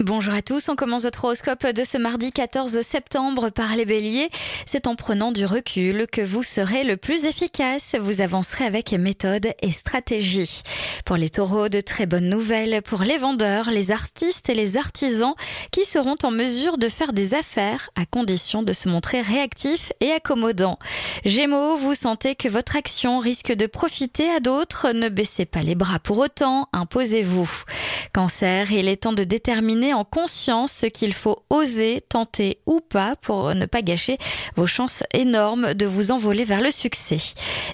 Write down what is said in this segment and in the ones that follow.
Bonjour à tous, on commence votre horoscope de ce mardi 14 septembre par les béliers. C'est en prenant du recul que vous serez le plus efficace, vous avancerez avec méthode et stratégie. Pour les taureaux, de très bonnes nouvelles pour les vendeurs, les artistes et les artisans qui seront en mesure de faire des affaires à condition de se montrer réactifs et accommodants. Gémeaux, vous sentez que votre action risque de profiter à d'autres, ne baissez pas les bras pour autant, imposez-vous. Cancer, il est temps de déterminer en conscience ce qu'il faut oser, tenter ou pas pour ne pas gâcher vos chances énormes de vous envoler vers le succès.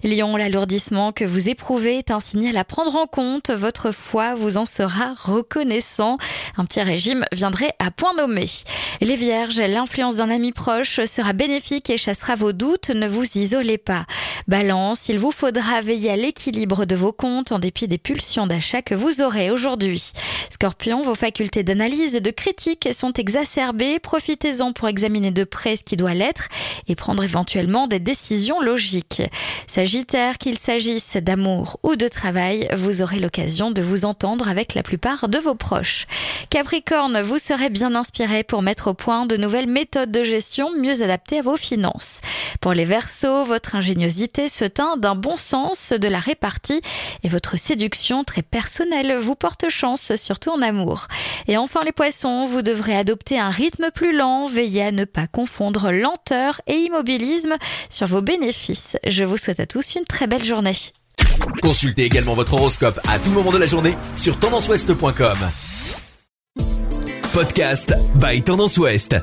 Lion, l'alourdissement que vous éprouvez est un signal à prendre en compte. Votre foi vous en sera reconnaissant. Un petit régime viendrait à point nommé. Les vierges, l'influence d'un ami proche sera bénéfique et chassera vos doutes. Ne vous isolez pas. Balance, il vous faudra veiller à l'équilibre de vos comptes en dépit des pulsions d'achat que vous aurez aujourd'hui. Scorpion, vos facultés d'analyse et de critique sont exacerbées. Profitez-en pour examiner de près ce qui doit l'être et prendre éventuellement des décisions logiques. Sagittaire, qu'il s'agisse d'amour ou de travail, vous aurez l'occasion de vous entendre avec la plupart de vos proches. Capricorne, vous serez bien inspiré pour mettre au point de nouvelles méthodes de gestion mieux adaptées à vos finances. Pour les Verseaux, votre ingéniosité se teint d'un bon sens de la répartie et votre séduction très personnelle vous porte chance, surtout en amour. Et enfin les Poissons, vous devrez adopter un rythme plus lent, veillez à ne pas confondre lenteur et immobilisme sur vos bénéfices. Je vous souhaite à tous une très belle journée. Consultez également votre horoscope à tout moment de la journée sur tendanceouest.com. Podcast by Tendance Ouest.